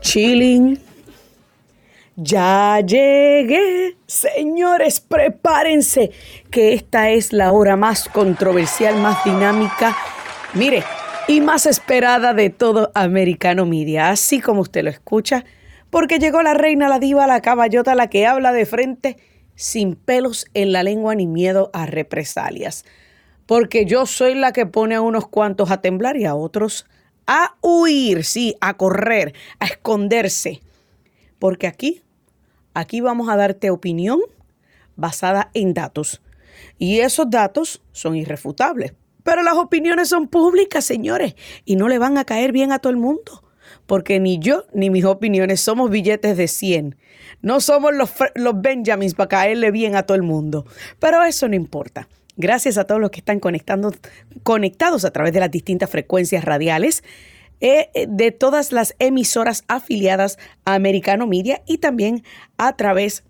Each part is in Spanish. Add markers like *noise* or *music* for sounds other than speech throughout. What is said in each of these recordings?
Chilling. Ya llegué. Señores, prepárense que esta es la hora más controversial, más dinámica. Mire, y más esperada de todo Americano Media, así como usted lo escucha, porque llegó la reina, la diva, la caballota, la que habla de frente sin pelos en la lengua ni miedo a represalias. Porque yo soy la que pone a unos cuantos a temblar y a otros a huir, sí, a correr, a esconderse. Porque aquí, aquí vamos a darte opinión basada en datos. Y esos datos son irrefutables. Pero las opiniones son públicas, señores, y no le van a caer bien a todo el mundo. Porque ni yo ni mis opiniones somos billetes de 100. No somos los, los Benjamins para caerle bien a todo el mundo. Pero eso no importa. Gracias a todos los que están conectando, conectados a través de las distintas frecuencias radiales eh, eh, de todas las emisoras afiliadas a Americano Media y también a través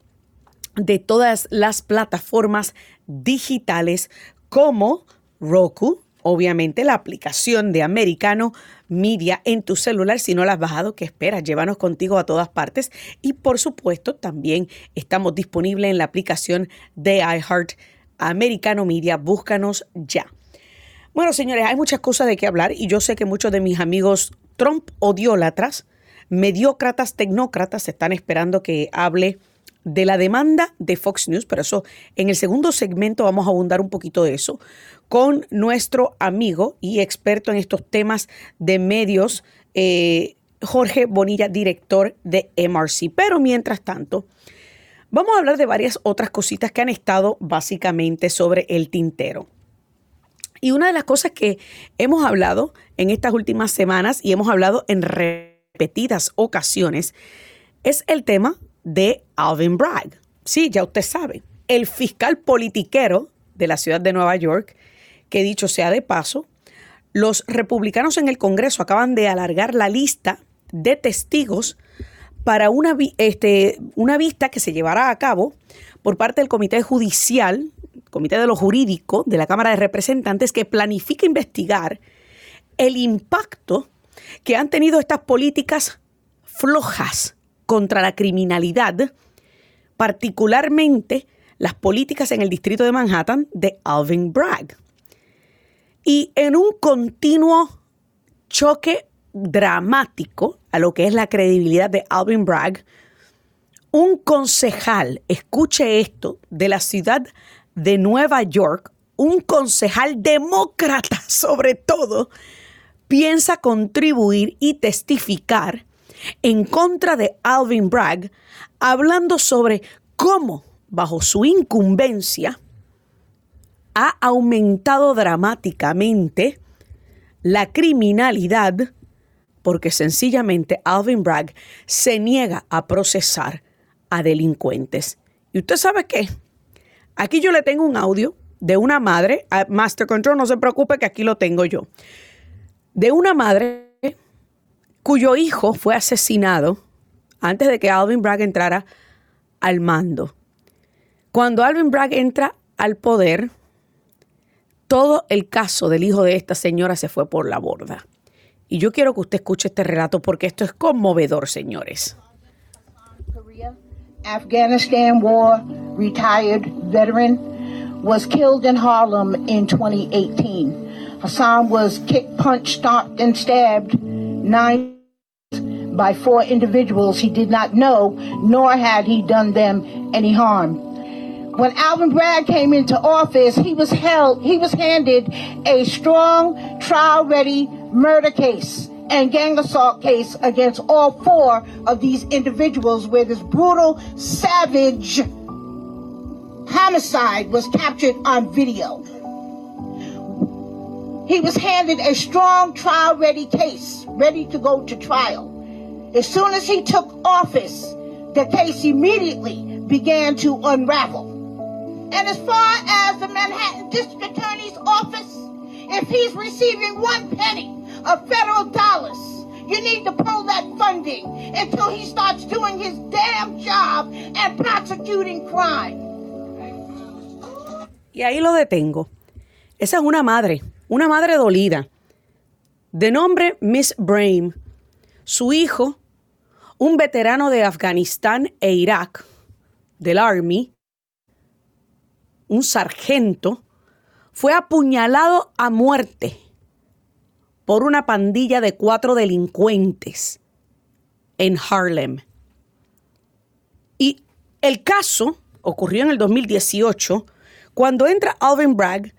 de todas las plataformas digitales como Roku, obviamente la aplicación de Americano Media en tu celular. Si no la has bajado, ¿qué esperas? Llévanos contigo a todas partes. Y por supuesto, también estamos disponibles en la aplicación de iHeart Americano Media. Búscanos ya. Bueno, señores, hay muchas cosas de qué hablar y yo sé que muchos de mis amigos Trump odiólatras, mediócratas, tecnócratas, están esperando que hable de la demanda de Fox News, pero eso en el segundo segmento vamos a abundar un poquito de eso con nuestro amigo y experto en estos temas de medios, eh, Jorge Bonilla, director de MRC. Pero mientras tanto, Vamos a hablar de varias otras cositas que han estado básicamente sobre el tintero. Y una de las cosas que hemos hablado en estas últimas semanas y hemos hablado en repetidas ocasiones es el tema de Alvin Bragg. Sí, ya usted sabe, el fiscal politiquero de la ciudad de Nueva York, que dicho sea de paso, los republicanos en el Congreso acaban de alargar la lista de testigos para una, este, una vista que se llevará a cabo por parte del Comité Judicial, Comité de lo Jurídico de la Cámara de Representantes, que planifica investigar el impacto que han tenido estas políticas flojas contra la criminalidad, particularmente las políticas en el distrito de Manhattan de Alvin Bragg. Y en un continuo choque dramático a lo que es la credibilidad de Alvin Bragg, un concejal, escuche esto, de la ciudad de Nueva York, un concejal demócrata *laughs* sobre todo, piensa contribuir y testificar en contra de Alvin Bragg, hablando sobre cómo, bajo su incumbencia, ha aumentado dramáticamente la criminalidad porque sencillamente Alvin Bragg se niega a procesar a delincuentes. ¿Y usted sabe qué? Aquí yo le tengo un audio de una madre, Master Control, no se preocupe que aquí lo tengo yo, de una madre cuyo hijo fue asesinado antes de que Alvin Bragg entrara al mando. Cuando Alvin Bragg entra al poder, todo el caso del hijo de esta señora se fue por la borda. Y yo quiero que usted escuche este relato porque esto es conmovedor, señores. Afghanistan War retired veteran was killed in Harlem in 2018. Hassan was kicked, punched, stomped, and stabbed nine by four individuals he did not know, nor had he done them any harm. When Alvin Bragg came into office, he was held, he was handed a strong, trial-ready murder case and gang assault case against all four of these individuals where this brutal, savage homicide was captured on video. He was handed a strong trial ready case, ready to go to trial. As soon as he took office, the case immediately began to unravel. And as far as the Manhattan District Attorney's office, if he's receiving one penny federal dollars, you need to pull that funding until he starts doing his damn job and prosecuting crime. Y ahí lo detengo. Esa es una madre, una madre dolida, de nombre Miss Brame. Su hijo un veterano de Afganistán e Irak, del Army, un sargento, fue apuñalado a muerte por una pandilla de cuatro delincuentes en Harlem. Y el caso ocurrió en el 2018, cuando entra Alvin Bragg,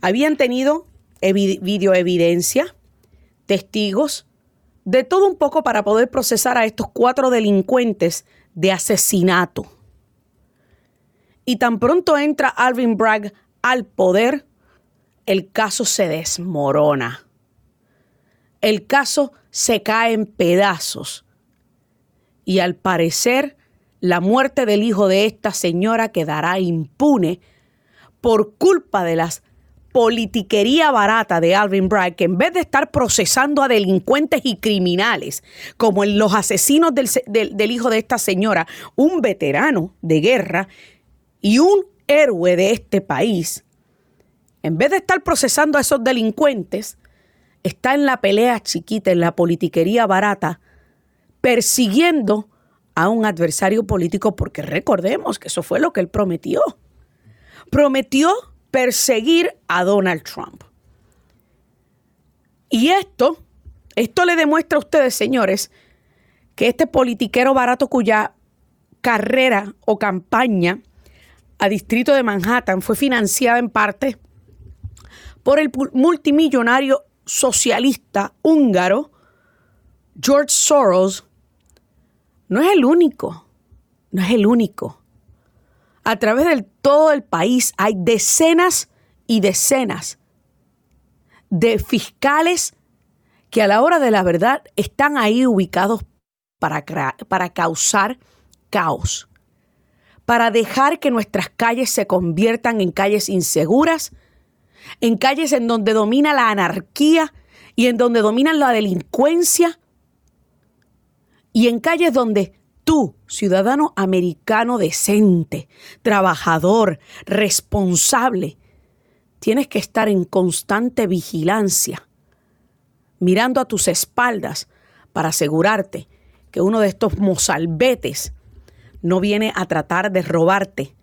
habían tenido videoevidencia, testigos, de todo un poco para poder procesar a estos cuatro delincuentes de asesinato. Y tan pronto entra Alvin Bragg al poder, el caso se desmorona. El caso se cae en pedazos. Y al parecer, la muerte del hijo de esta señora quedará impune por culpa de las politiquería barata de Alvin Bragg, que en vez de estar procesando a delincuentes y criminales, como los asesinos del, hijo de esta señora, un veterano de guerra y un héroe de este país, en vez de estar procesando a esos delincuentes, está en la pelea chiquita, en la politiquería barata, persiguiendo a un adversario político, porque recordemos que eso fue lo que él prometió. Prometió perseguir a Donald Trump. Y esto, esto le demuestra a ustedes, señores, que este politiquero barato cuya carrera o campaña a Distrito de Manhattan fue financiada en parte por el multimillonario socialista húngaro George Soros, no es el único, no es el único. A través de todo el país hay decenas y decenas de fiscales que a la hora de la verdad están ahí ubicados para, para causar caos, para dejar que nuestras calles se conviertan en calles inseguras, en calles en donde domina la anarquía y en donde domina la delincuencia, y en calles donde tú, ciudadano americano decente, trabajador, responsable, tienes que estar en constante vigilancia, mirando a tus espaldas para asegurarte que uno de estos mozalbetes no viene a tratar de robarte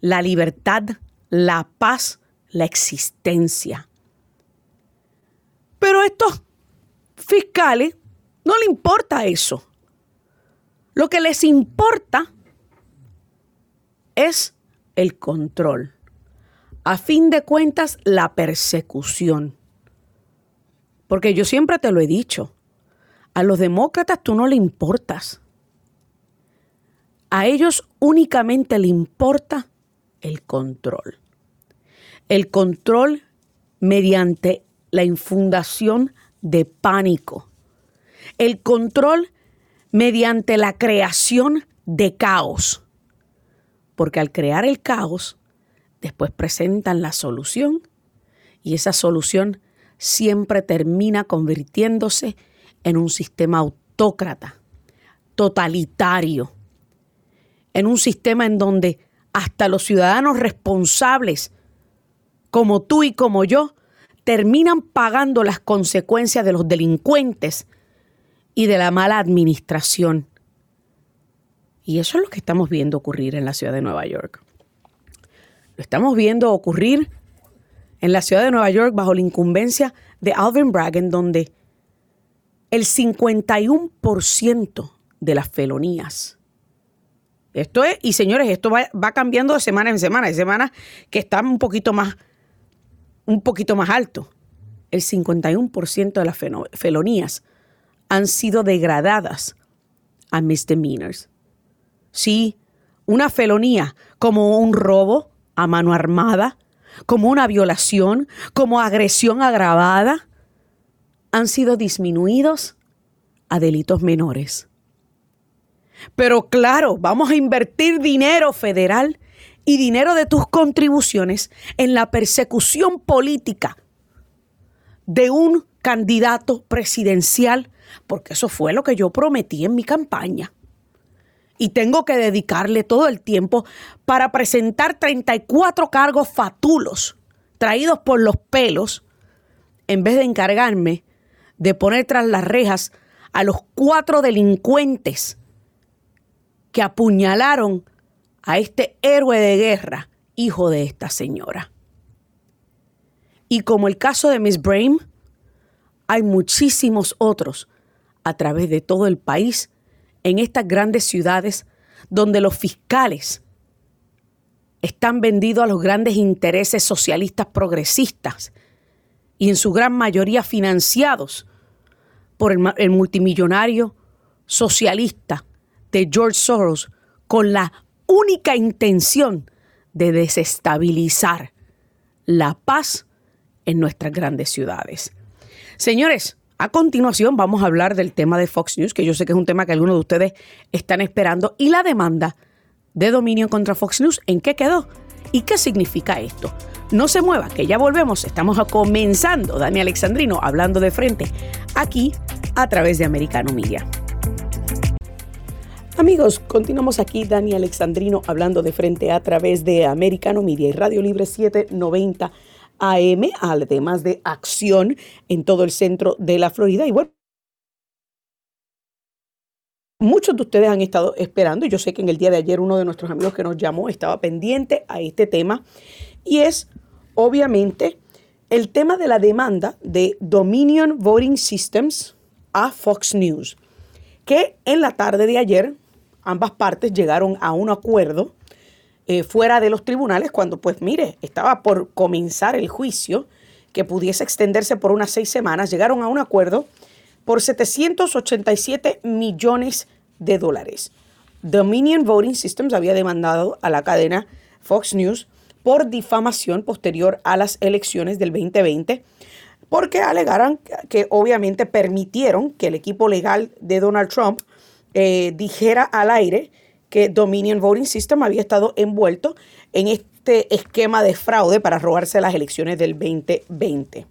la libertad, la paz, la existencia. Pero a estos fiscales no le importa eso. Lo que les importa es el control. A fin de cuentas, la persecución. Porque yo siempre te lo he dicho, a los demócratas tú no le importas. A ellos únicamente le importa el control. El control mediante la infundación de pánico. El control mediante la creación de caos. Porque al crear el caos, después presentan la solución y esa solución siempre termina convirtiéndose en un sistema autócrata, totalitario, en un sistema en donde hasta los ciudadanos responsables, como tú y como yo, terminan pagando las consecuencias de los delincuentes y de la mala administración. Y eso es lo que estamos viendo ocurrir en la ciudad de Nueva York. Lo estamos viendo ocurrir en la ciudad de Nueva York bajo la incumbencia de Alvin Bragg, en donde el 51% de las felonías. Esto es, y señores, esto va, va, cambiando de semana en semana. Hay semanas que están un poquito más, un poquito más alto. El 51% de las felonías han sido degradadas a misdemeanors. Sí, una felonía como un robo a mano armada, como una violación, como agresión agravada, han sido disminuidos a delitos menores. Pero claro, vamos a invertir dinero federal y dinero de tus contribuciones en la persecución política de un candidato presidencial porque eso fue lo que yo prometí en mi campaña. Y tengo que dedicarle todo el tiempo para presentar 34 cargos fatulos traídos por los pelos, en vez de encargarme de poner tras las rejas a los cuatro delincuentes que apuñalaron a este héroe de guerra, hijo de esta señora. Y como el caso de Miss Brame, hay muchísimos otros a través de todo el país, en estas grandes ciudades, donde los fiscales están vendidos a los grandes intereses socialistas progresistas y en su gran mayoría financiados por el, multimillonario socialista de George Soros con la única intención de desestabilizar la paz en nuestras grandes ciudades. Señores, a continuación vamos a hablar del tema de Fox News, que yo sé que es un tema que algunos de ustedes están esperando, y la demanda de dominio contra Fox News, ¿en qué quedó? ¿Y qué significa esto? No se mueva, que ya volvemos. Estamos comenzando, Dani Alexandrino, hablando de frente, aquí a través de Americano Media. Amigos, continuamos aquí, Dani Alexandrino, hablando de frente a través de Americano Media y Radio Libre 790 AM, además de acción en todo el centro de la Florida. Y bueno, Muchos de ustedes han estado esperando, yo sé que en el día de ayer uno de nuestros amigos que nos llamó estaba pendiente a este tema, y es obviamente el tema de la demanda de Dominion Voting Systems a Fox News, que en la tarde de ayer ambas partes llegaron a un acuerdo eh, fuera de los tribunales cuando, pues mire, estaba por comenzar el juicio que pudiese extenderse por unas seis semanas, llegaron a un acuerdo por 787 millones de dólares. Dominion Voting Systems había demandado a la cadena Fox News por difamación posterior a las elecciones del 2020 porque alegaron que obviamente permitieron que el equipo legal de Donald Trump eh, dijera al aire que Dominion Voting System había estado envuelto en este esquema de fraude para robarse las elecciones del 2020.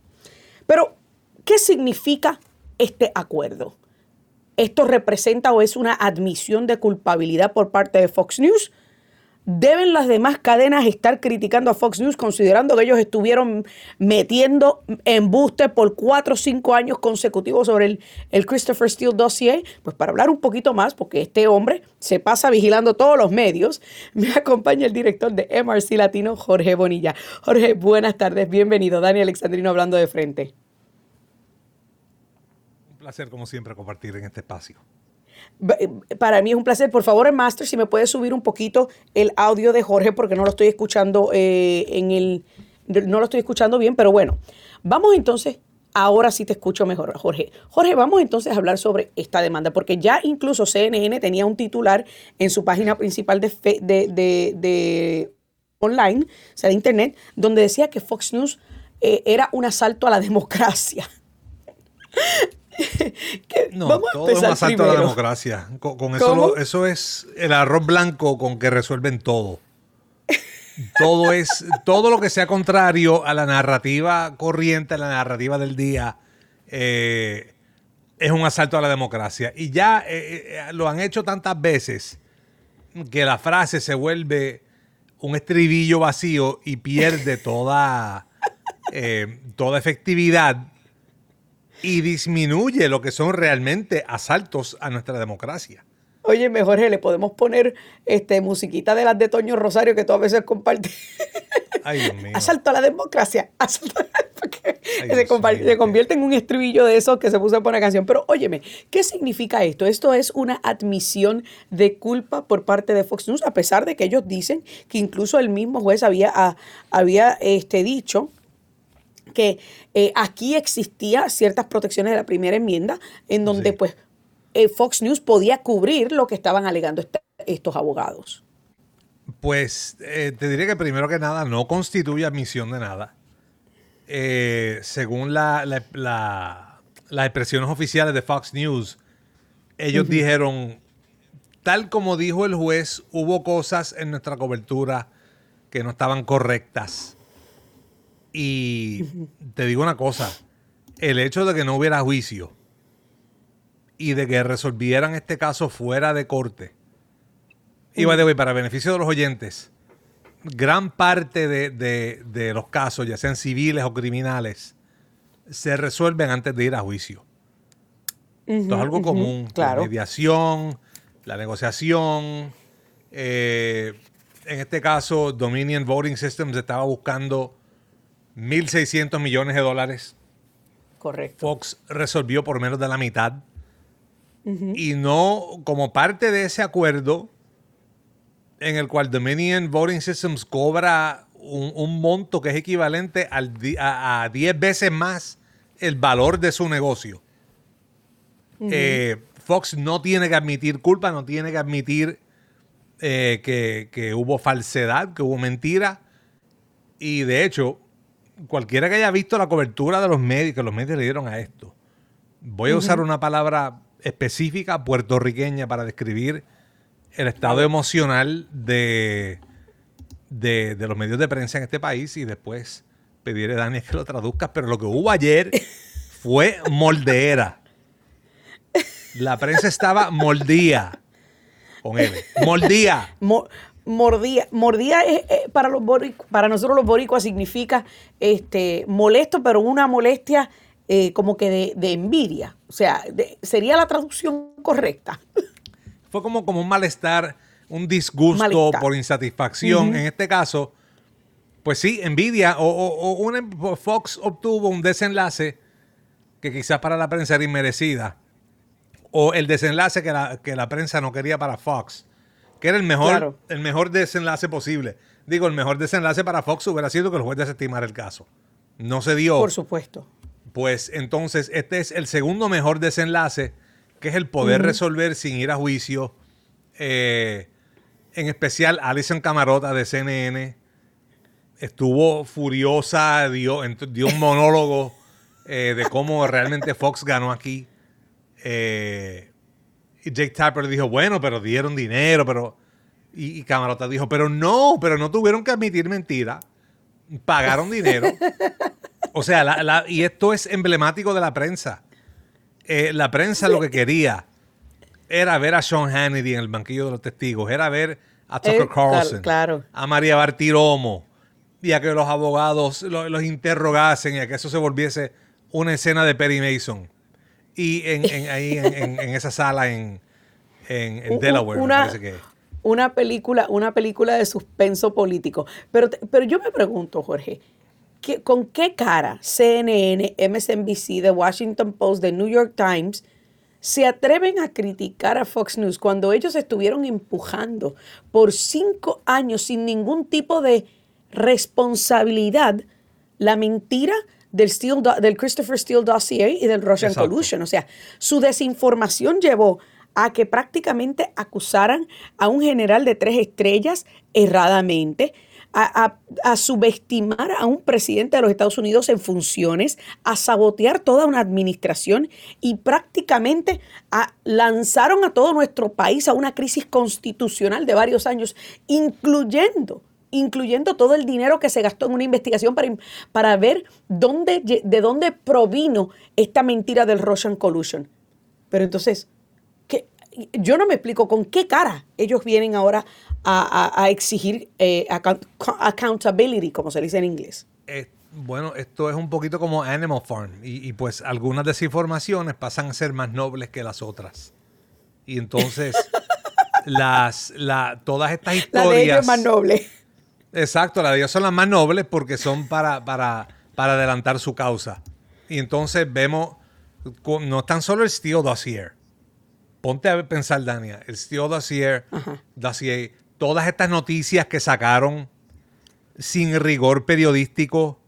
Pero, ¿qué significa este acuerdo? ¿Esto representa o es una admisión de culpabilidad por parte de Fox News? ¿Deben las demás cadenas estar criticando a Fox News considerando que ellos estuvieron metiendo embuste por cuatro o cinco años consecutivos sobre el, el, Christopher Steele dossier? Pues para hablar un poquito más, porque este hombre se pasa vigilando todos los medios, *laughs* me acompaña el director de MRC Latino, Jorge Bonilla. Jorge, buenas tardes, bienvenido. Dani Alexandrino hablando de frente placer, como siempre, compartir en este espacio. Eh, para mí es un placer. Por favor, Master, si me puedes subir un poquito el audio de Jorge, porque no lo estoy escuchando eh, en el. No lo estoy escuchando bien, pero bueno. Vamos entonces. Ahora sí te escucho mejor, Jorge. Jorge, vamos entonces a hablar sobre esta demanda, porque ya incluso CNN tenía un titular en su página principal de, de, online, o sea, de internet, donde decía que Fox News eh, era un asalto a la *laughs* democracia. *laughs* no, todo es un asalto a la democracia. Con, eso, eso es el arroz blanco con que resuelven todo. Todo es todo lo que sea contrario a la narrativa corriente, a la narrativa del día, eh, es un asalto a la democracia. Y ya eh, eh, lo han hecho tantas veces que la frase se vuelve un estribillo vacío y pierde toda, toda efectividad y disminuye lo que son realmente asaltos a nuestra democracia. Oye, mejor le podemos poner este musiquita de las de Toño Rosario que tú a veces compartes. *laughs* Ay, Dios mío. Asalto a la democracia. *laughs* Asalto a se, convierte en un estribillo de esos que se puso por una canción. Pero óyeme, ¿qué significa esto? Esto es una admisión de culpa por parte de Fox News, a pesar de que ellos dicen que incluso el mismo juez había, ah, había este, dicho que eh, aquí existía ciertas protecciones de la primera enmienda en donde pues eh, Fox News podía cubrir lo que estaban alegando estos abogados. Pues eh, te diré que primero que nada no constituye admisión de nada. según la, las expresiones oficiales de Fox News, ellos dijeron, tal como dijo el juez, hubo cosas en nuestra cobertura que no estaban correctas. Y te digo una cosa, el hecho de que no hubiera juicio y de que resolvieran este caso fuera de corte, y de para beneficio de los oyentes, gran parte de, los casos, ya sean civiles o criminales, se resuelven antes de ir a juicio. Esto es algo común. La mediación, la negociación. Eh, en este caso, Dominion Voting Systems estaba buscando 1.600 millones de dólares. Correcto. Fox resolvió por menos de la mitad. Y no, como parte de ese acuerdo, en el cual Dominion Voting Systems cobra un, monto que es equivalente a, 10 veces más el valor de su negocio. Eh, Fox no tiene que admitir culpa, no tiene que admitir eh, que, hubo falsedad, que hubo mentira. Y de hecho, cualquiera que haya visto la cobertura de los medios, que los medios le dieron a esto, voy a usar una palabra específica puertorriqueña para describir el estado emocional de, de, los medios de prensa en este país y después pedirle a Daniel que lo traduzca. Pero lo que hubo ayer *laughs* fue moldeera. La prensa estaba moldía. Con él. Moldía. Mordía. Mordía es, para, los para nosotros los boricuas significa este, molesto, pero una molestia eh, como que de, envidia. O sea, sería la traducción correcta. *laughs* Fue como, como un malestar, un disgusto por insatisfacción. En este caso, pues sí, envidia. O, Fox obtuvo un desenlace que quizás para la prensa era inmerecida. O el desenlace que la, que la prensa no quería para Fox. Que era el mejor, el mejor desenlace posible. Digo, el mejor desenlace para Fox hubiera sido que el juez desestimara el caso. No se dio. Por supuesto. Pues entonces este es el segundo mejor desenlace, que es el poder resolver sin ir a juicio. Eh, en especial Alison Camarota de CNN estuvo furiosa, dio, dio un monólogo eh, de cómo realmente Fox ganó aquí. Eh, y Jake Tapper dijo, bueno, pero dieron dinero, pero... Y, y, Camarota dijo, pero no, pero no tuvieron que admitir mentira. Pagaron dinero. O sea, y esto es emblemático de la prensa. Eh, la prensa lo que quería era ver a Sean Hannity en el banquillo de los testigos, era ver a Tucker eh, Carlson, a María Bartiromo, y a que los abogados los, interrogasen y a que eso se volviese una escena de Perry Mason. Y en, ahí en, esa sala en, Delaware, una, me parece que una película, una película de suspenso político. Pero, pero yo me pregunto, Jorge, ¿con qué cara CNN, MSNBC, The Washington Post, The New York Times se atreven a criticar a Fox News cuando ellos estuvieron empujando por cinco años sin ningún tipo de responsabilidad la mentira del, del Christopher Steele dossier y del Russian Collusion? O sea, su desinformación llevó a que prácticamente acusaran a un general de tres estrellas erradamente, a, subestimar a un presidente de los Estados Unidos en funciones, a sabotear toda una administración y prácticamente lanzaron a todo nuestro país a una crisis constitucional de varios años, incluyendo incluyendo todo el dinero que se gastó en una investigación para, para ver dónde, de dónde provino esta mentira del Russian Collusion. Pero entonces, yo no me explico con qué cara ellos vienen ahora a, exigir eh, accountability, como se dice en inglés. Eh, bueno, esto es un poquito como Animal Farm y, pues algunas desinformaciones pasan a ser más nobles que las otras. Y entonces *laughs* las, la, todas estas historias... La de ellos es más noble. Exacto, las de ellos son las más nobles porque son para, para, para adelantar su causa. Y entonces vemos, no tan solo el Steel Dossier, ponte a pensar, Dania, el Steel Dossier, dossier, todas estas noticias que sacaron sin rigor periodístico,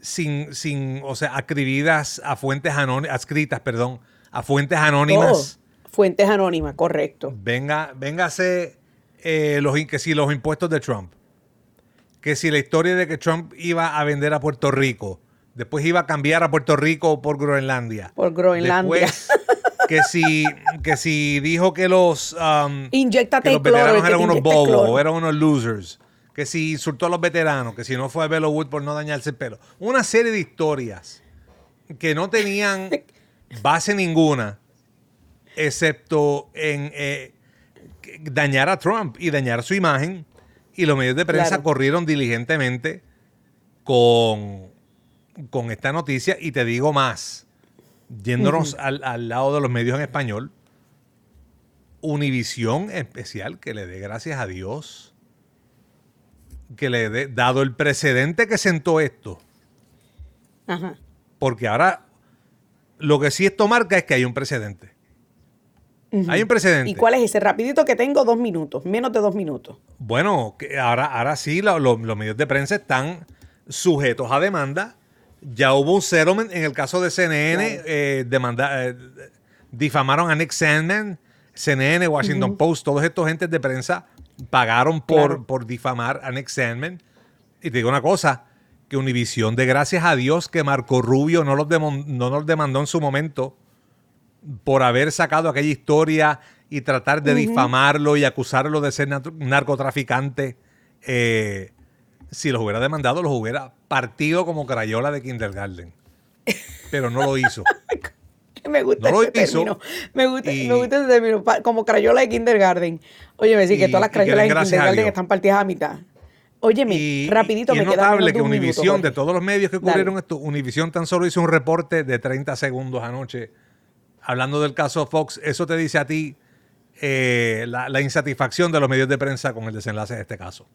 sin, sin o sea, acribidas a fuentes anónimas, adscritas, perdón, a fuentes anónimas. Fuentes anónimas, correcto. Venga, véngase eh, los, que si los impuestos de Trump, que si la historia de que Trump iba a vender a Puerto Rico, después iba a cambiar a Puerto Rico por Groenlandia. Por Groenlandia. que si, que si dijo que los, um, que los veteranos eran unos bobos, eran unos losers, que si insultó a los veteranos, que si no fue a Belo Wood por no dañarse el pelo. Una serie de historias que no tenían base ninguna, excepto en eh, dañar a Trump y dañar su imagen. Y los medios de prensa corrieron diligentemente con, con esta noticia. Y te digo más yéndonos al, al, lado de los medios en español, Univisión especial, que le dé gracias a Dios, que le dé, dado el precedente que sentó esto. Ajá. Porque ahora lo que sí esto marca es que hay un precedente. Hay un precedente. ¿Y cuál es ese? Rapidito que tengo dos minutos, menos de dos minutos. Bueno, ahora, ahora sí los medios de prensa están sujetos a demanda. Ya hubo un settlement en el caso de CNN, eh, demanda, eh, difamaron a Nick Sandman, CNN, Washington Post, todos estos gentes de prensa pagaron por, por difamar a Nick Sandman. Y te digo una cosa, que Univision, de gracias a Dios que Marco Rubio no los, no los demandó en su momento por haber sacado aquella historia y tratar de difamarlo y acusarlo de ser narcotraficante. Eh, si los hubiera demandado, los hubiera partido como crayola de kindergarten. Pero no lo hizo. *laughs* me gusta no ese término. Me gusta, me gusta ese término, como crayola de kindergarten. Oye, me decís que todas las crayolas de kindergarten están partidas a mitad. Óyeme, rapidito y me es notable que Univisión, de todos los medios que cubrieron esto, Univisión tan solo hizo un reporte de 30 segundos anoche hablando del caso Fox, eso te dice a ti eh, la, insatisfacción de los medios de prensa con el desenlace de este caso.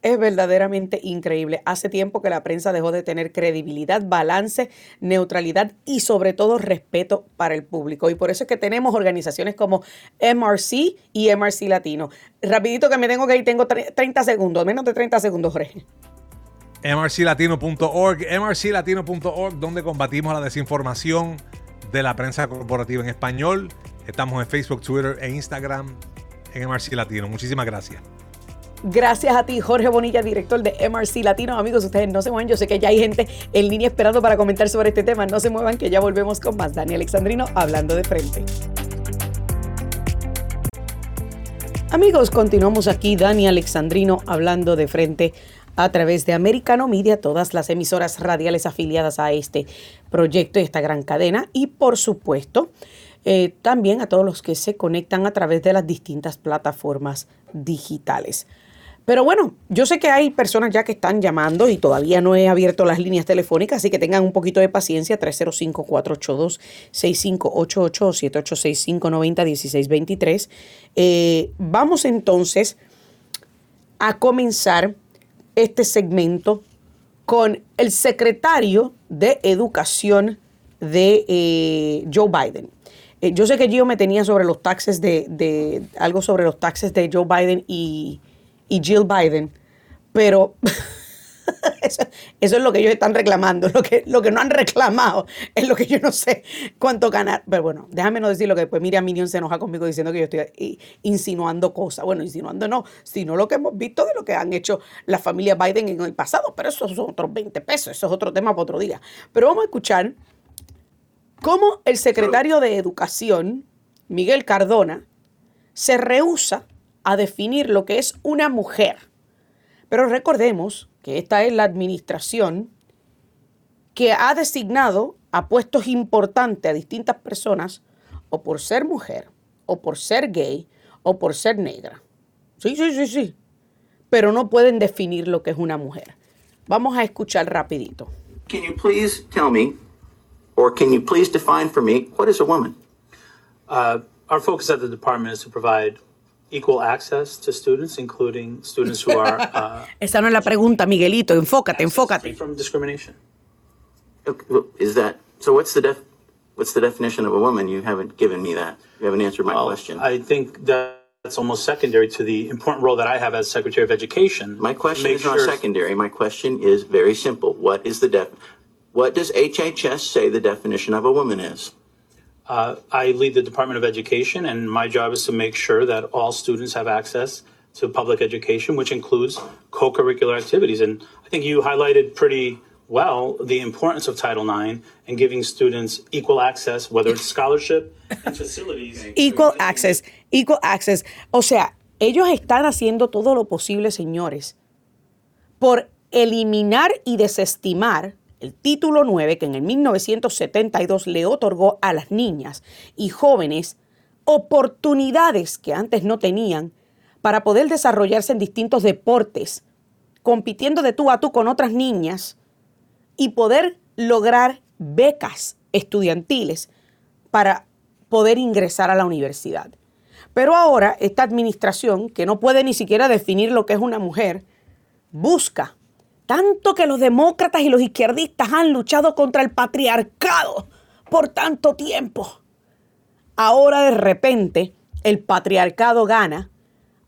Es verdaderamente increíble. Hace tiempo que la prensa dejó de tener credibilidad, balance, neutralidad y sobre todo respeto para el público. Y por eso es que tenemos organizaciones como MRC y MRC Latino. Rapidito que me tengo que ir, tengo 30 segundos, menos de 30 segundos, Jorge. MRClatino.org, mrclatino.org, donde combatimos la desinformación de la prensa corporativa en español. Estamos en Facebook, Twitter e Instagram en MRC Latino. Muchísimas gracias. Gracias a ti, Jorge Bonilla, director de MRC Latino. Amigos, ustedes no se muevan. Yo sé que ya hay gente en línea esperando para comentar sobre este tema. No se muevan, que ya volvemos con más. Dani Alexandrino hablando de frente. Amigos, continuamos aquí. Dani Alexandrino hablando de frente a través de Americano Media, todas las emisoras radiales afiliadas a este proyecto y esta gran cadena. Y por supuesto, eh, también a todos los que se conectan a través de las distintas plataformas digitales. Pero bueno, yo sé que hay personas ya que están llamando y todavía no he abierto las líneas telefónicas, así que tengan un poquito de paciencia. 305-482-6588 o 7865-901623. Eh, vamos entonces a comenzar este segmento con el secretario de Educación de eh, Joe Biden. Eh, yo sé que Gio me tenía sobre los taxes de, algo sobre los taxes de Joe Biden y, y Jill Biden, pero *laughs* Eso, es lo que ellos están reclamando. Lo que, no han reclamado es lo que yo no sé cuánto ganar. Pero bueno, déjame no decir lo que después Miriam Minion se enoja conmigo diciendo que yo estoy insinuando cosas. Bueno, insinuando no, sino lo que hemos visto de lo que han hecho la familia Biden en el pasado. Pero eso son otros 20 pesos. Eso es otro tema para otro día. Pero vamos a escuchar cómo el secretario de Educación, Miguel Cardona, se rehúsa a definir lo que es una mujer. Pero recordemos esta es la administración que ha designado a puestos importantes a distintas personas o por ser mujer, o por ser gay, o por ser negra. Sí, sí, sí, sí. Pero no pueden definir lo que es una mujer. Vamos a escuchar rapidito. Can you please tell me, or can you please define for me, what is a woman? Uh, our focus at the department is to provide equal access to students, including students who are. *laughs* Uh, Esa no es la pregunta, Miguelito. Enfócate, enfócate. From discrimination. Is that so? What's the def, What's the definition of a woman? You haven't given me that. You haven't answered my well, question. I think that that's almost secondary to the important role that I have as Secretary of Education. My question is sure not secondary. My question is very simple. What is the def? What does HHS say the definition of a woman is? Uh, I lead the Department of Education, and my job is to make sure that all students have access to public education, which includes co curricular activities. And I think you highlighted pretty well the importance of Title IX and giving students equal access, whether it's scholarship and facilities. *laughs* Equal access, equal access. O sea, ellos están haciendo todo lo posible, señores, por eliminar y desestimar el título 9 que en el 1972 le otorgó a las niñas y jóvenes oportunidades que antes no tenían para poder desarrollarse en distintos deportes, compitiendo de tú a tú con otras niñas y poder lograr becas estudiantiles para poder ingresar a la universidad. Pero ahora esta administración, que no puede ni siquiera definir lo que es una mujer, busca tanto que los demócratas y los izquierdistas han luchado contra el patriarcado por tanto tiempo. Ahora de repente el patriarcado gana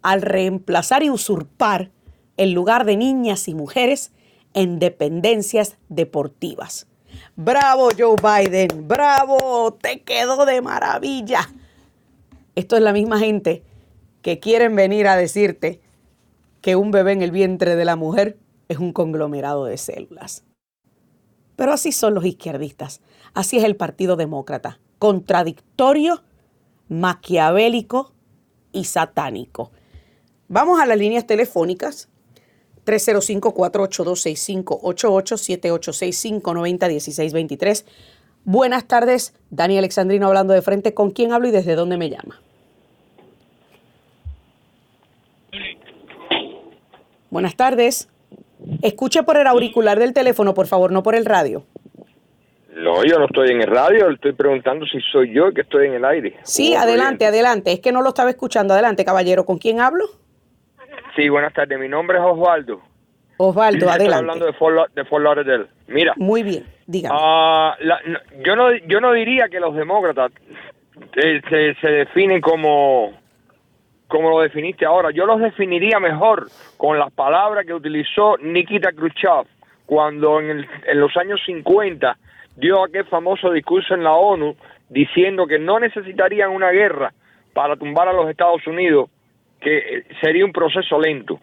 al reemplazar y usurpar el lugar de niñas y mujeres en dependencias deportivas. Bravo Joe Biden, bravo, te quedó de maravilla. Esto es la misma gente que quieren venir a decirte que un bebé en el vientre de la mujer es un conglomerado de células. Pero así son los izquierdistas, así es el Partido Demócrata, contradictorio, maquiavélico y satánico. Vamos a las líneas telefónicas 305-482-6588-7865-901623. Buenas tardes, Dani Alexandrino hablando de frente. ¿Con quién hablo y desde dónde me llama? Buenas tardes. Escuche por el auricular del teléfono, por favor, no por el radio. No, yo no estoy en el radio, le estoy preguntando si soy yo que estoy en el aire. Sí, adelante, adelante. Es que no lo estaba escuchando. Adelante, caballero. ¿Con quién hablo? Sí, buenas tardes. Mi nombre es Osvaldo. Osvaldo, adelante. Estoy hablando de Fort, de Fort Lauderdale. Mira. Muy bien, dígame. Uh, yo, no, yo no diría que los demócratas eh, se, se definen como, como lo definiste ahora. Yo los definiría mejor con las palabras que utilizó Nikita Khrushchev cuando en, el, en los años 50 dio aquel famoso discurso en la ONU diciendo que no necesitarían una guerra para tumbar a los Estados Unidos, que sería un proceso lento.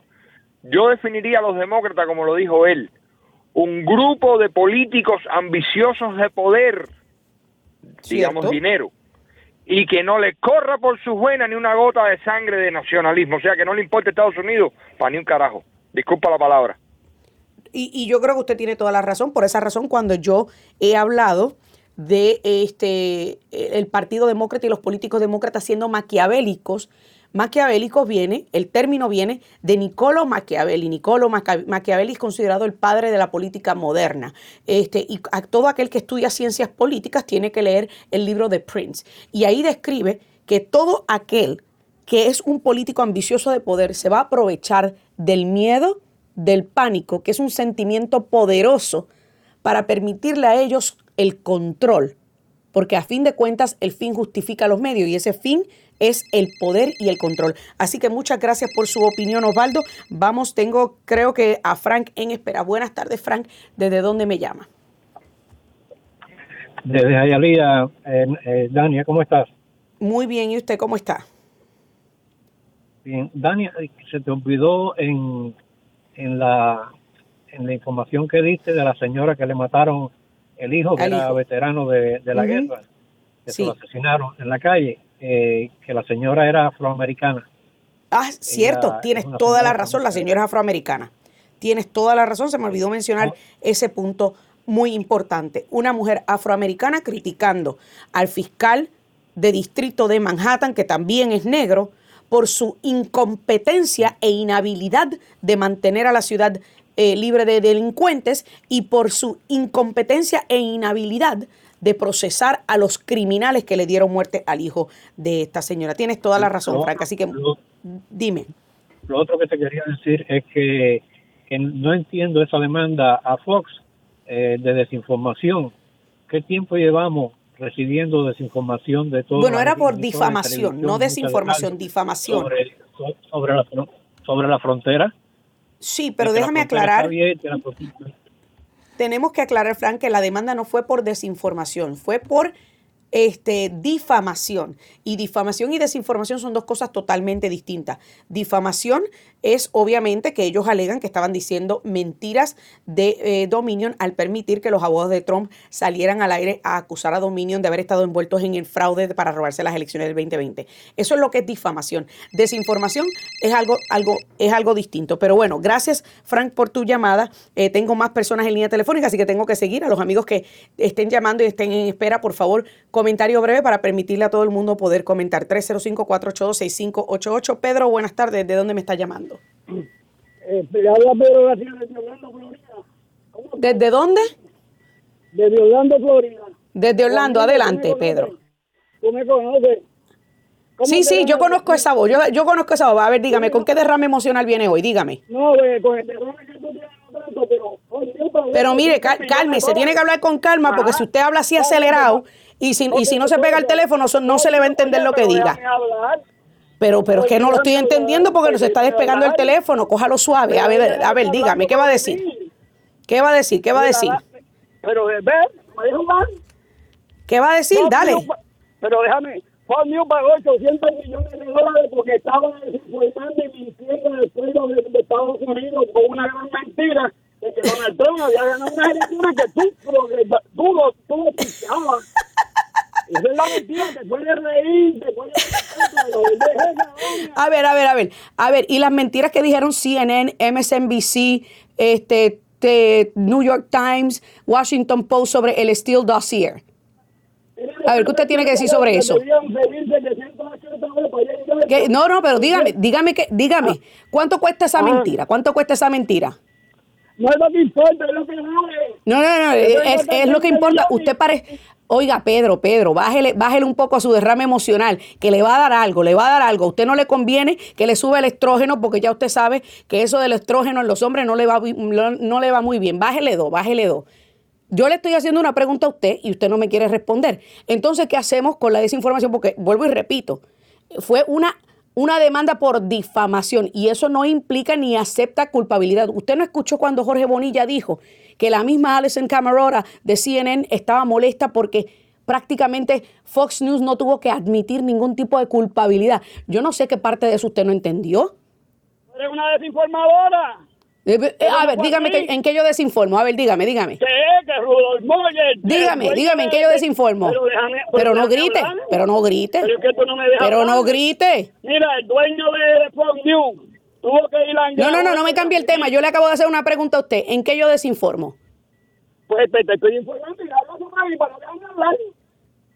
Yo definiría a los demócratas, como lo dijo él, un grupo de políticos ambiciosos de poder, digamos dinero, y que no le corra por sus venas ni una gota de sangre de nacionalismo, o sea, que no le importe Estados Unidos para ni un carajo. Disculpa la palabra. Y, y, yo creo que usted tiene toda la razón. Por esa razón, cuando yo he hablado de este el Partido Demócrata y los políticos demócratas siendo maquiavélicos, maquiavélicos viene, el término viene de Niccolo Machiavelli. Niccolo Machiavelli es considerado el padre de la política moderna. Este, y a todo aquel que estudia ciencias políticas tiene que leer el libro de Prince. Y ahí describe que todo aquel que es un político ambicioso de poder se va a aprovechar del miedo, del pánico, que es un sentimiento poderoso, para permitirle a ellos el control. Porque a fin de cuentas el fin justifica los medios y ese fin es el poder y el control. Así que muchas gracias por su opinión, Osvaldo. Vamos, tengo creo que a Frank en espera. Buenas tardes, Frank. ¿Desde dónde me llama? Desde Ayalía, eh, Dania, ¿cómo estás? Muy bien, ¿y usted cómo está? Bien, Dania, se te olvidó en, en, la, en la información que diste de la señora que le mataron el hijo, que era veterano de, la guerra, que se lo asesinaron en la calle eh, que la señora era afroamericana. Ah, cierto, tienes toda la razón, la señora es afroamericana. Tienes toda la razón, se me olvidó mencionar ese punto muy importante. Una mujer afroamericana criticando al fiscal de distrito de Manhattan, que también es negro, por su incompetencia e inhabilidad de mantener a la ciudad eh, libre de delincuentes y por su incompetencia e inhabilidad de procesar a los criminales que le dieron muerte al hijo de esta señora. Tienes toda la razón, Frank, así que dime. Lo otro que te quería decir es que, no entiendo esa demanda a Fox eh, de desinformación. ¿Qué tiempo llevamos recibiendo desinformación de todo? Bueno, era por difamación, no desinformación, difamación. Sobre, sobre, la, sobre la frontera. Sí, pero déjame aclarar tenemos que aclarar, Frank, que la demanda no fue por desinformación, fue por este, difamación. Y difamación y desinformación son dos cosas totalmente distintas. Difamación es obviamente que ellos alegan que estaban diciendo mentiras de eh, Dominion al permitir que los abogados de Trump salieran al aire a acusar a Dominion de haber estado envueltos en el fraude para robarse las elecciones del 2020. Eso es lo que es difamación. Desinformación es algo, algo, es algo distinto. Pero bueno, gracias Frank por tu llamada. Eh, tengo más personas en línea telefónica, así que tengo que seguir a los amigos que estén llamando y estén en espera, por favor, comentario breve para permitirle a todo el mundo poder comentar. 305-482-6588. Pedro, buenas tardes. ¿De dónde me está llamando? Eh, habla Pedro García desde Orlando, Florida. ¿Desde dónde? Desde Orlando, Florida. Desde Orlando, adelante, Pedro. ¿Tú me conoces? Sí, sí, yo conozco esa voz, yo, yo conozco esa voz. A ver, dígame, ¿con qué derrame emocional viene hoy? Dígame. No, pues, con el derrame que tú tienes tanto, pero... Pero mire, calme, se tiene que hablar con calma, porque si usted habla así acelerado y si, y si no se pega el teléfono, no se le va a entender lo que diga. Pero, pero es que no lo estoy entendiendo porque nos está despegando el teléfono. Cójalo suave. A ver, a ver, dígame, ¿qué va a decir? ¿Qué va a decir? ¿Qué va a decir? Pero, me. ¿Qué va a decir? Dale. Pero déjame, Fox News pagó 800 millones de dólares porque estaba desinformando y mintiendo al pueblo de, Estados Unidos con una gran mentira de que Donald Trump había ganado una elección que tú, tú, tú, tú escuchabas. Esa es la mentira, te reír, te puede A ver, a ver, a ver. A ver, y las mentiras que dijeron CNN, MSNBC, este, New York Times, Washington Post sobre el Steel Dossier. A ver, ¿qué usted tiene que decir sobre eso? No, no, pero dígame, dígame que, dígame, ¿cuánto cuesta esa mentira? ¿Cuánto cuesta esa mentira? No es lo que importa, es lo que vale. No, no, no, es, es lo que importa. Usted parece, Oiga, Pedro, Pedro, bájele, bájele un poco a su derrame emocional, que le va a dar algo, le va a dar algo. A usted no le conviene que le suba el estrógeno, porque ya usted sabe que eso del estrógeno en los hombres no le va, no le va muy bien. Bájele dos, bájele dos. Yo le estoy haciendo una pregunta a usted y usted no me quiere responder. Entonces, ¿qué hacemos con la desinformación? Porque vuelvo y repito, fue una una demanda por difamación y eso no implica ni acepta culpabilidad. Usted no escuchó cuando Jorge Bonilla dijo que la misma Alison Camerota de CNN estaba molesta porque prácticamente Fox News no tuvo que admitir ningún tipo de culpabilidad. Yo no sé qué parte de eso usted no entendió. Una desinformadora. Eh, eh, a ver, dígame en qué yo desinformo. A ver, dígame, dígame. Dígame, dígame en qué yo desinformo. Pero, déjame, pero, no grite, pero no grite. Pero, que no, me pero no grite. Mira, el dueño de Fox News tuvo que ir a No, no, no, no me cambie el tema. Yo le acabo de hacer una pregunta a usted. ¿En qué yo desinformo? Pues te, estoy informando y hablo para hablar.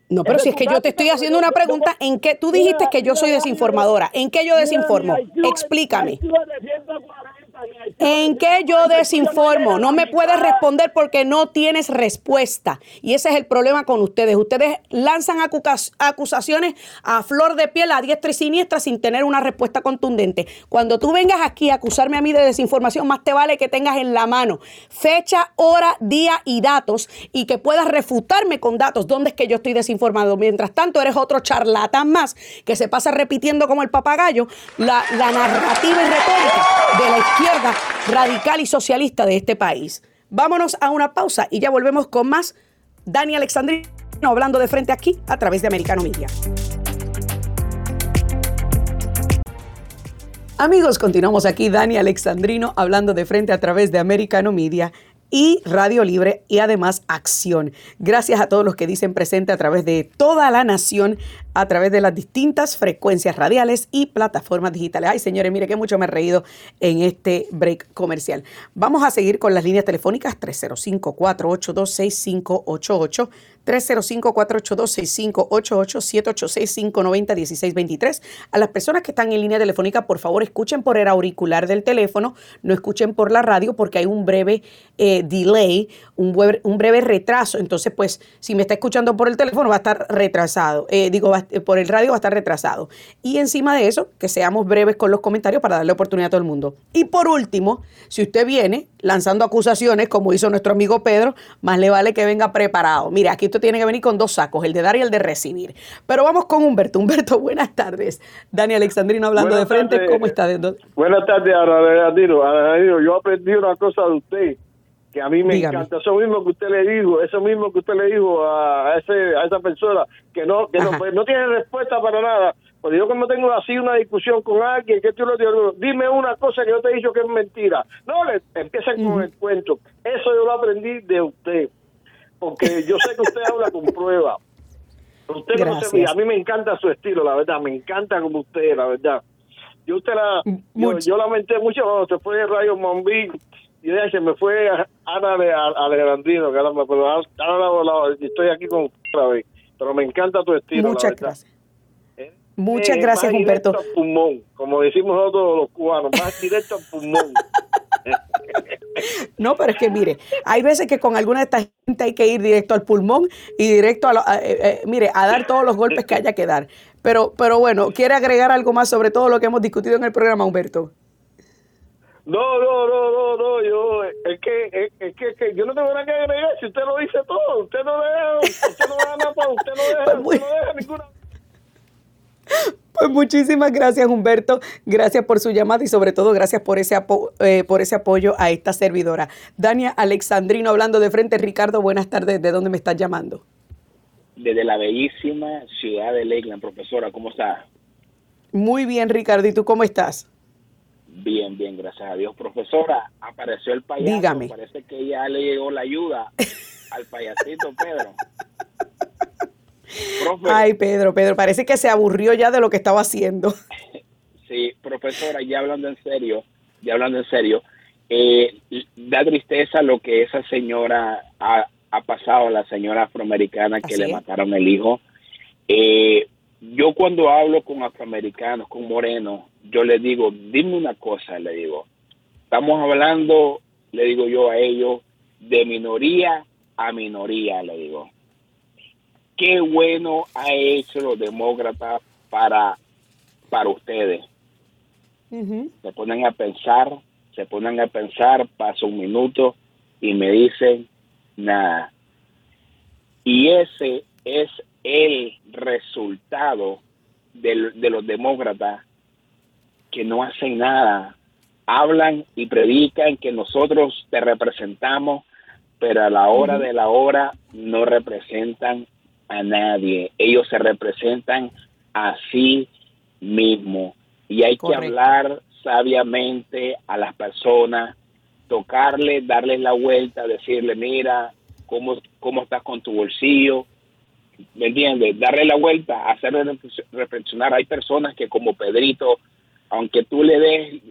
No, pero si es que yo te estoy haciendo una pregunta, ¿en qué tú dijiste que yo soy desinformadora? ¿En qué yo desinformo? Explícame. ¿En qué yo desinformo? No me puedes responder porque no tienes respuesta. Y ese es el problema con ustedes. Ustedes lanzan acusaciones a flor de piel, a diestra y siniestra, sin tener una respuesta contundente. Cuando tú vengas aquí a acusarme a mí de desinformación, más te vale que tengas en la mano fecha, hora, día y datos y que puedas refutarme con datos dónde es que yo estoy desinformado. Mientras tanto, eres otro charlatán más que se pasa repitiendo como el papagayo la, la narrativa y retórica de la izquierda radical y socialista de este país. Vámonos a una pausa y ya volvemos con más Dani Alexandrino hablando de frente aquí a través de Americano Media. Amigos, continuamos aquí Dani Alexandrino hablando de frente a través de Americano Media y Radio Libre y además Acción. Gracias a todos los que dicen presente a través de toda la nación, a través de las distintas frecuencias radiales y plataformas digitales. Ay, señores, mire que mucho me he reído en este break comercial. Vamos a seguir con las líneas telefónicas 305 482 6588 305-482-6588-786-590-1623. A las personas que están en línea telefónica, por favor, escuchen por el auricular del teléfono, no escuchen por la radio porque hay un breve eh, delay, un breve, retraso. Entonces, pues, si me está escuchando por el teléfono, va a estar retrasado. Eh, digo, por el radio va a estar retrasado. Y encima de eso, que seamos breves con los comentarios para darle oportunidad a todo el mundo. Y por último, si usted viene lanzando acusaciones, como hizo nuestro amigo Pedro, más le vale que venga preparado. Mire, aquí usted tiene que venir con dos sacos, el de dar y el de recibir. Pero vamos con Humberto. Humberto, *laughs* buenas tardes. Dani Alexandrino hablando de frente, ¿cómo está? Buenas tardes, Alejandro. Yo aprendí una cosa de usted que a mí me encanta. Eso mismo que usted le dijo, eso mismo que usted le dijo a, ese, a esa persona, que no que no, pues, no, tiene respuesta para nada. Pues yo como tengo así una discusión con alguien, que tú lo digo, dime una cosa que yo te he dicho que es mentira. No, le empiezan con el cuento. Eso yo lo aprendí de usted porque yo sé que usted habla con prueba. Usted no se, a mí me encanta su estilo, la verdad, me encanta como usted, la verdad. Yo usted la, yo, lamenté mucho cuando se fue de Rayo Mombí y de se me fue Ana de Alejandrino, ahora me ahora estoy aquí con otra vez, pero me encanta tu estilo. Muchas gracias. ¿Eh? Muchas gracias, Humberto. pulmón, como decimos nosotros los cubanos, más directo al pulmón. *laughs* No, pero es que mire, hay veces que con alguna de estas gente hay que ir directo al pulmón y directo a, eh, eh, mire, a dar todos los golpes que haya que dar. Pero, pero bueno, ¿quiere agregar algo más sobre todo lo que hemos discutido en el programa, Humberto? No, no, no, no, no, yo, es que, es, que, que, yo no tengo nada que agregar, si usted lo dice todo, usted no deja, usted no deja nada, usted no deja, pues usted no deja ninguna... Pues muchísimas gracias Humberto, gracias por su llamada y sobre todo gracias por ese, eh, por ese apoyo a esta servidora. Dania Alexandrino hablando de frente. Ricardo, buenas tardes, ¿de dónde me estás llamando? Desde la bellísima ciudad de Lakeland, profesora, ¿cómo está? Muy bien Ricardo, ¿y tú cómo estás? Bien, bien, gracias a Dios. Profesora, apareció el payaso. Dígame. Parece que ya le llegó la ayuda al payasito Pedro. *laughs* Ay, Pedro, Pedro, parece que se aburrió ya de lo que estaba haciendo. *laughs* Sí, profesora, ya hablando en serio, ya hablando en serio, eh, da tristeza lo que esa señora ha, pasado, la señora afroamericana que le mataron el hijo. Eh, yo cuando hablo con afroamericanos, con morenos, yo les digo, dime una cosa, le digo, estamos hablando, le digo yo a ellos, de minoría a minoría, le digo qué bueno ha hecho los demócratas para, para ustedes. Se ponen a pensar, se ponen a pensar, pasa un minuto y me dicen nada. Y ese es el resultado de, de los demócratas que no hacen nada. Hablan y predican que nosotros te representamos, pero a la hora de la hora no representan a nadie. Ellos se representan a sí mismos. Y hay que hablar sabiamente a las personas, tocarle, darle la vuelta, decirle, mira, cómo, cómo estás con tu bolsillo. ¿Me entiendes? Darle la vuelta, hacerle reflexionar. Hay personas que como Pedrito, aunque tú le des,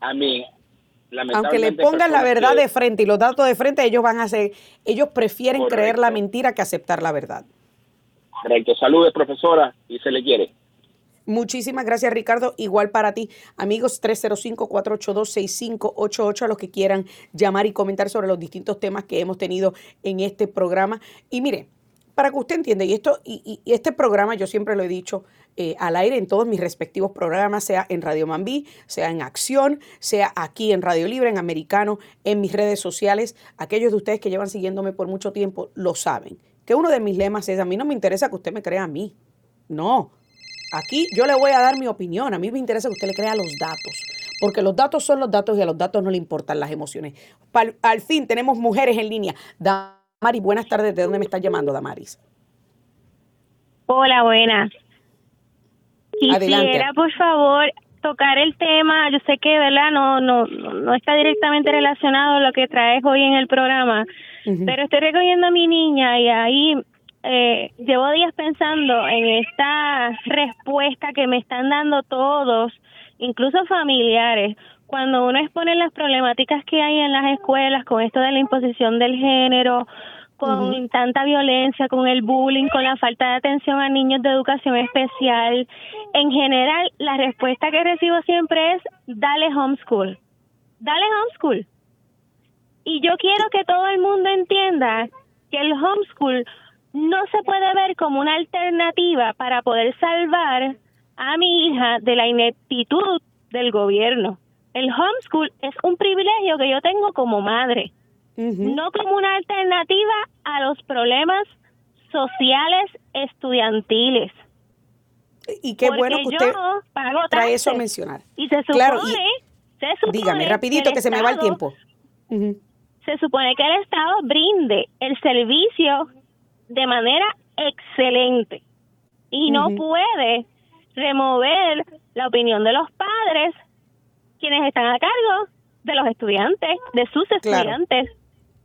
a mí, aunque le pongan la verdad de frente y los datos de frente, ellos van a hacer, ellos prefieren creer la mentira que aceptar la verdad. Correcto. Saludos, profesora, y se le quiere. Muchísimas gracias, Ricardo. Igual para ti, amigos, 305-482-6588, a los que quieran llamar y comentar sobre los distintos temas que hemos tenido en este programa. Y mire, para que usted entienda, y esto, y este programa, yo siempre lo he dicho, eh, al aire en todos mis respectivos programas, sea en Radio Mambí, sea en Acción, sea aquí en Radio Libre, en Americano, en mis redes sociales. Aquellos de ustedes que llevan siguiéndome por mucho tiempo lo saben. Que uno de mis lemas es, a mí no me interesa que usted me crea a mí. No. Aquí yo le voy a dar mi opinión. A mí me interesa que usted le crea los datos. Porque los datos son los datos y a los datos no le importan las emociones. al fin tenemos mujeres en línea. Damaris, buenas tardes. ¿De dónde me estás llamando, Damaris? Hola, buenas. Quisiera, por favor, tocar el tema, yo sé que, ¿verdad? No, no, no está directamente relacionado a lo que traes hoy en el programa, pero estoy recogiendo a mi niña y ahí eh, llevo días pensando en esta respuesta que me están dando todos, incluso familiares, cuando uno expone las problemáticas que hay en las escuelas con esto de la imposición del género, con tanta violencia, con el bullying, con la falta de atención a niños de educación especial. En general, la respuesta que recibo siempre es, dale homeschool, dale homeschool. Y yo quiero que todo el mundo entienda que el homeschool no se puede ver como una alternativa para poder salvar a mi hija de la ineptitud del gobierno. El homeschool es un privilegio que yo tengo como madre no como una alternativa a los problemas sociales estudiantiles. Y qué bueno que usted trae eso a mencionar. Y se supone, se supone dígame rapidito que, se me va el tiempo. Se supone que el Estado brinde el servicio de manera excelente y no puede remover la opinión de los padres quienes están a cargo de los estudiantes, de sus estudiantes.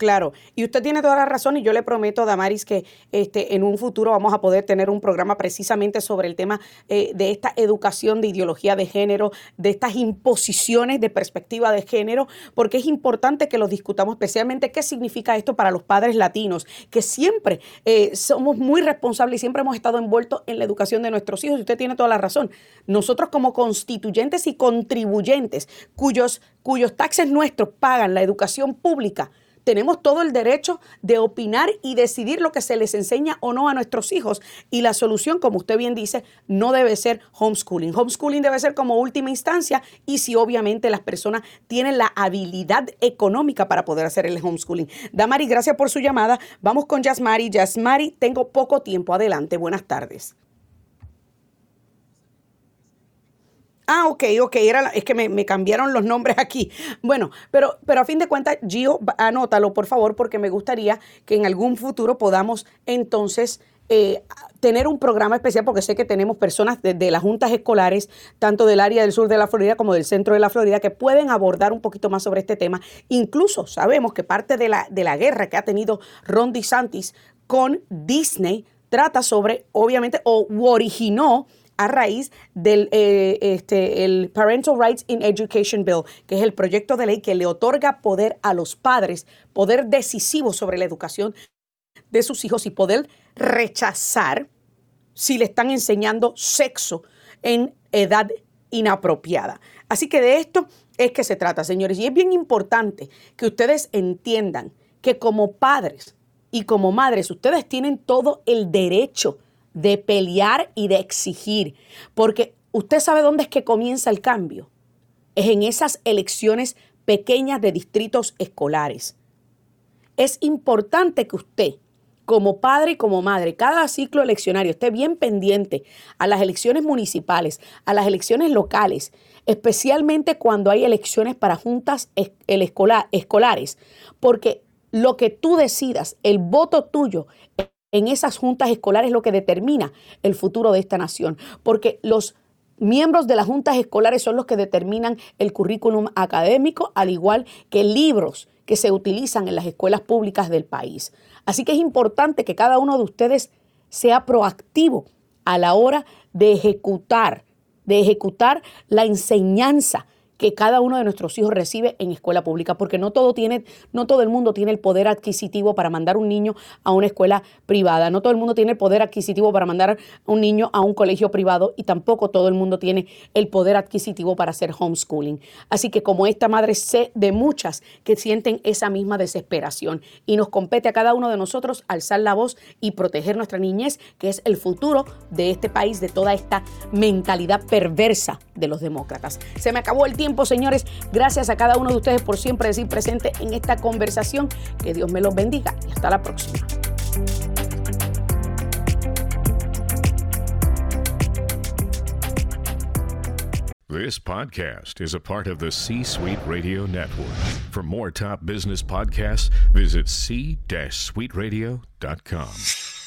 Claro, y usted tiene toda la razón y yo le prometo, Damaris, que este, en un futuro vamos a poder tener un programa precisamente sobre el tema eh, de esta educación de ideología de género, de estas imposiciones de perspectiva de género, porque es importante que lo discutamos, especialmente qué significa esto para los padres latinos, que siempre eh, somos muy responsables y siempre hemos estado envueltos en la educación de nuestros hijos. Y usted tiene toda la razón. Nosotros como constituyentes y contribuyentes, cuyos, cuyos taxes nuestros pagan la educación pública, tenemos todo el derecho de opinar y decidir lo que se les enseña o no a nuestros hijos. Y la solución, como usted bien dice, no debe ser homeschooling. Homeschooling debe ser como última instancia y si obviamente las personas tienen la habilidad económica para poder hacer el homeschooling. Damari, gracias por su llamada. Vamos con Yasmari. Yasmari, tengo poco tiempo. Adelante. Buenas tardes. Ah, ok, ok, era es que me, cambiaron los nombres aquí. Bueno, pero, pero a fin de cuentas, Gio, anótalo por favor, porque me gustaría que en algún futuro podamos entonces eh, tener un programa especial, porque sé que tenemos personas de, las juntas escolares, tanto del área del sur de la Florida como del centro de la Florida, que pueden abordar un poquito más sobre este tema. Incluso sabemos que parte de la, de la guerra que ha tenido Ron DeSantis con Disney trata sobre, obviamente, o originó a raíz del eh, este, el Parental Rights in Education Bill, que es el proyecto de ley que le otorga poder a los padres, poder decisivo sobre la educación de sus hijos y poder rechazar si le están enseñando sexo en edad inapropiada. Así que de esto es que se trata, señores. Y es bien importante que ustedes entiendan que como padres y como madres, ustedes tienen todo el derecho de pelear y de exigir, porque usted sabe dónde es que comienza el cambio. Es en esas elecciones pequeñas de distritos escolares. Es importante que usted, como padre y como madre, cada ciclo eleccionario esté bien pendiente a las elecciones municipales, a las elecciones locales, especialmente cuando hay elecciones para juntas escolares, porque lo que tú decidas, el voto tuyo, en esas juntas escolares es lo que determina el futuro de esta nación, porque los miembros de las juntas escolares son los que determinan el currículum académico, al igual que libros que se utilizan en las escuelas públicas del país. Así que es importante que cada uno de ustedes sea proactivo a la hora de ejecutar, de ejecutar la enseñanza que cada uno de nuestros hijos recibe en escuela pública, porque no todo tiene, no todo el mundo tiene el poder adquisitivo para mandar un niño a una escuela privada, no todo el mundo tiene el poder adquisitivo para mandar un niño a un colegio privado y tampoco todo el mundo tiene el poder adquisitivo para hacer homeschooling. Así que como esta madre sé de muchas que sienten esa misma desesperación y nos compete a cada uno de nosotros alzar la voz y proteger nuestra niñez, que es el futuro de este país, de toda esta mentalidad perversa de los demócratas. Se me acabó el tiempo señores. Gracias a cada uno de ustedes por siempre decir presente en esta conversación. Que Dios me los bendiga y hasta la próxima. This podcast is a part of the C Suite Radio Network. For more top business podcasts, visit c-suiteradio.com.